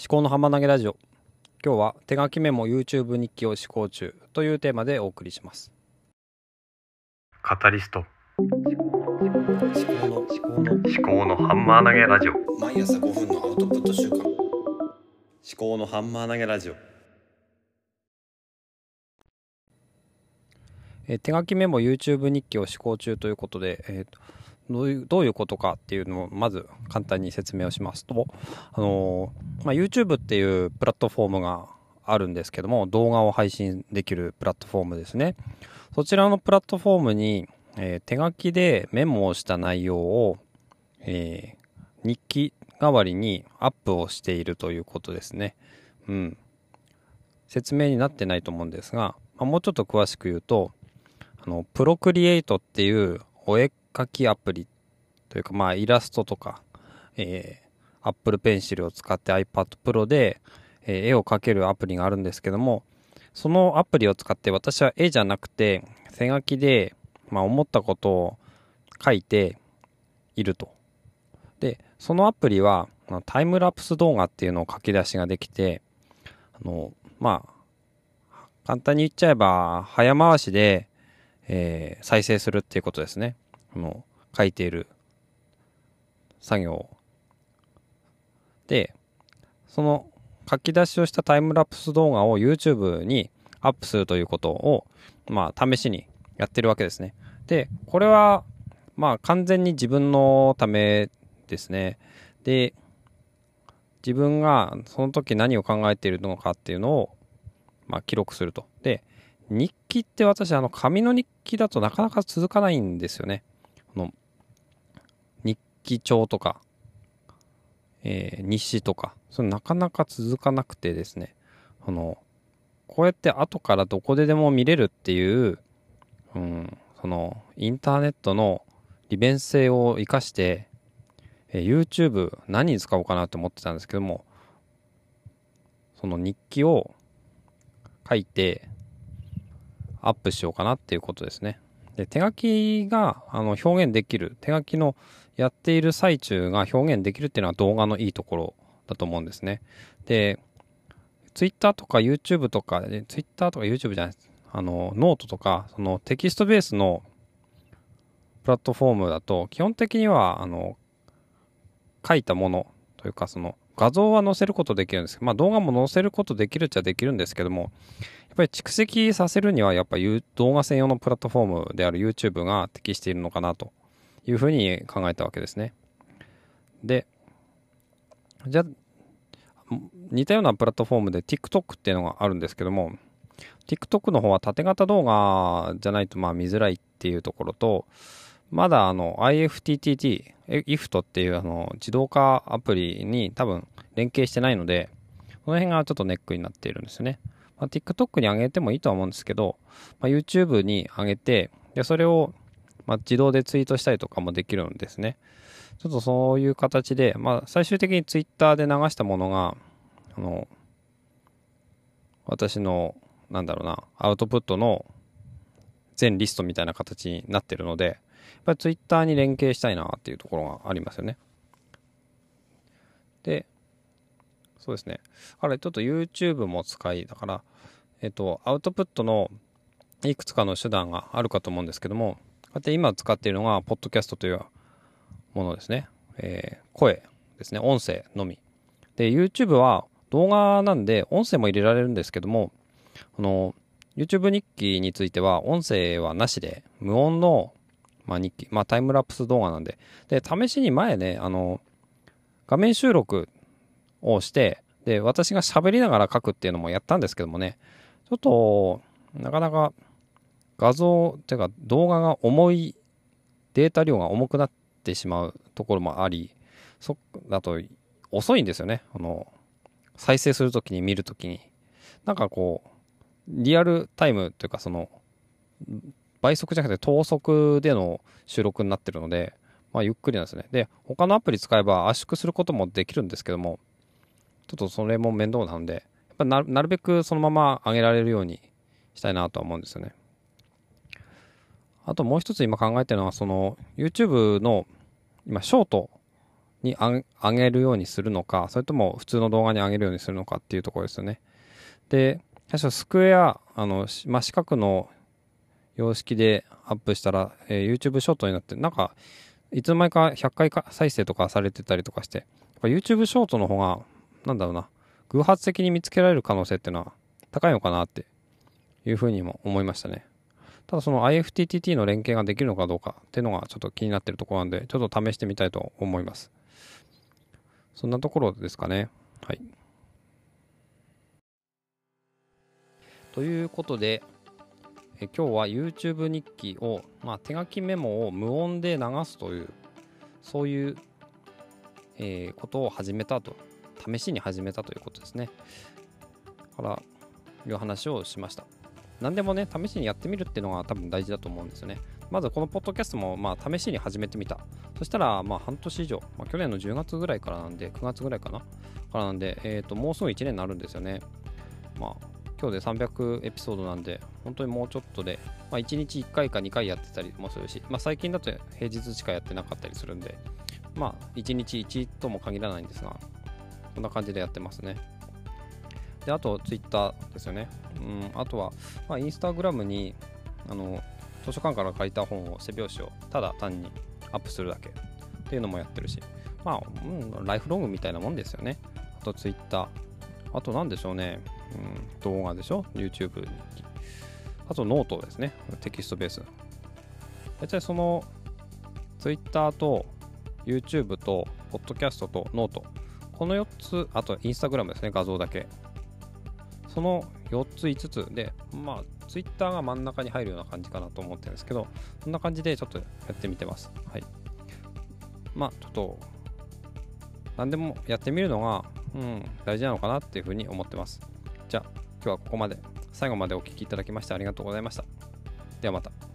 思考の浜投げラジオ。今日は手書きメモ YouTube 日記を思考中というテーマでお送りします。カタリスト。思考の思考の思考のハンマー投げラジオ毎朝5分のアウトプット週間思考のハンマー投げラジオえー手書きメモ YouTube 日記を思考中ということで、えーとどういうどういうことかっていうのをまず簡単に説明をしますと、あのまあ、YouTube っていうプラットフォームがあるんですけども動画を配信できるプラットフォームですね。そちらのプラットフォームに、えー手書きでメモをした内容を、えー日記代わりにアップをしているということですね。うん。説明になってないと思うんですが、まあ、もうちょっと詳しく言うとあのプロクリエイトっていうお絵描きアプリというかまあイラストとか、えー、Apple Pencil を使って iPad Pro で、えー絵を描けるアプリがあるんですけどもそのアプリを使って私は絵じゃなくて手書きで、まあ、思ったことを書いていると。でそのアプリはタイムラプス動画っていうのを書き出しができてあのまあ簡単に言っちゃえば早回しで、えー再生するっていうことですね。の書いている作業でその書き出しをしたタイムラプス動画を YouTube にアップするということをまあ試しにやってるわけですね。でこれはまあ完全に自分のためですね。で自分がその時何を考えているのかっていうのをまあ記録すると。で日記って私あの紙の日記だとなかなか続かないんですよね。の日記帳とか、えー日誌とかそれなかなか続かなくてですねあのこうやって後からどこででも見れるっていう、うん、そのインターネットの利便性を生かして、えー YouTube 何に使おうかなと思ってたんですけどもその日記を書いてアップしようかなっていうことですね。で手書きがあの表現できる手書きのやっている最中が表現できるっていうのは動画のいいところだと思うんですね。で Twitter とか YouTube とか Twitter とか YouTube じゃないですあのノートとかそのテキストベースのプラットフォームだと基本的にはあの書いたものというかその画像は載せることできるんですけど、まあ、動画も載せることできるっちゃできるんですけどもやっぱり蓄積させるにはやっぱり動画専用のプラットフォームである YouTube が適しているのかなというふうに考えたわけですね。でじゃあ似たようなプラットフォームで TikTok っていうのがあるんですけども TikTok の方は縦型動画じゃないとまあ見づらいっていうところとまだあの IFTTT、IFT っていうあの自動化アプリに多分連携してないので、この辺がちょっとネックになっているんですよね。まあ、TikTok に上げてもいいとは思うんですけど、まあ、YouTube に上げて、で、それを、まあ、自動でツイートしたりとかもできるんですね。ちょっとそういう形で、まあ、最終的に Twitter で流したものが、あの、私の、なんだろうな、アウトプットの全リストみたいな形になってるので、ぱりツイッターに連携したいなっていうところがありますよね。で、そうですね。あれ、ちょっと YouTube も使い、だから、えっと、アウトプットのいくつかの手段があるかと思うんですけども、こうやって今使っているのが、ポッドキャストというものですね。えー声ですね。音声のみ。で、YouTube は動画なんで、音声も入れられるんですけども、この、YouTube 日記については、音声はなしで、無音のまあ、日記、まあ、タイムラプス動画なんで。で、試しに前ね、あの、画面収録をして、で、私が喋りながら書くっていうのもやったんですけどもね、ちょっと、なかなか画像っていうか動画が重い、データ量が重くなってしまうところもあり、そだと遅いんですよね。あの、再生するときに見るときに。なんかこう、リアルタイムというかその、倍速じゃなくて等速での収録になってるので、まあ、ゆっくりなんですね。で、他のアプリ使えば圧縮することもできるんですけども、ちょっとそれも面倒なので、やっぱなるべくそのまま上げられるようにしたいなとは思うんですよね。あともう一つ今考えてるのは、その YouTube の今、ショートに上げるようにするのか、それとも普通の動画に上げるようにするのかっていうところですよね。で、最初スクエア、あの、真四角の様式でアップしたら、えー、YouTube ショートになって、なんか、いつの間にか100回か再生とかされてたりとかして、やっぱ YouTube ショートの方が、なんだろうな、偶発的に見つけられる可能性っていうのは高いのかなっていうふうにも思いましたね。ただその IFTTT の連携ができるのかどうかっていうのがちょっと気になってるところなんで、ちょっと試してみたいと思います。そんなところですかね。はい。ということで、え今日は YouTube 日記を、まあ、手書きメモを無音で流すという、そういう、えー、ことを始めたと、試しに始めたということですね。からいう話をしました。何でもね、試しにやってみるっていうのが多分大事だと思うんですよね。まずこのポッドキャストもまあ試しに始めてみた。そしたらまあ半年以上、まあ、去年の10月ぐらいからなんで、9月ぐらいかなからなんで、え、ー、と、もうすぐ1年になるんですよね。まあ、今日で300エピソードなんで、本当にもうちょっとで、まあ、1日1回か2回やってたりもするし、まあ、最近だと平日しかやってなかったりするんで、まあ、1日1とも限らないんですが、こんな感じでやってますね。で、あと、ツイッターですよね。うん、あとは、まあ、インスタグラムに、あの、図書館から借りた本を、背表紙をただ単にアップするだけっていうのもやってるし、まあ、うん、ライフロングみたいなもんですよね。あと、ツイッター。あと、なんでしょうね。うん、動画でしょ ?YouTube。あと、ノートですね。テキストベース。大体その、Twitter と YouTube と、Podcast とノート。この4つ、あと、インスタグラムですね。画像だけ。その4つ5つで、まあ、ツイッターが真ん中に入るような感じかなと思ってるんですけど、そんな感じでちょっとやってみてます。はい。まあ、ちょっと、何でもやってみるのが、うん、大事なのかなっていうふうに思ってます。じゃあ、今日はここまで。最後までお聴きいただきましてありがとうございました。ではまた。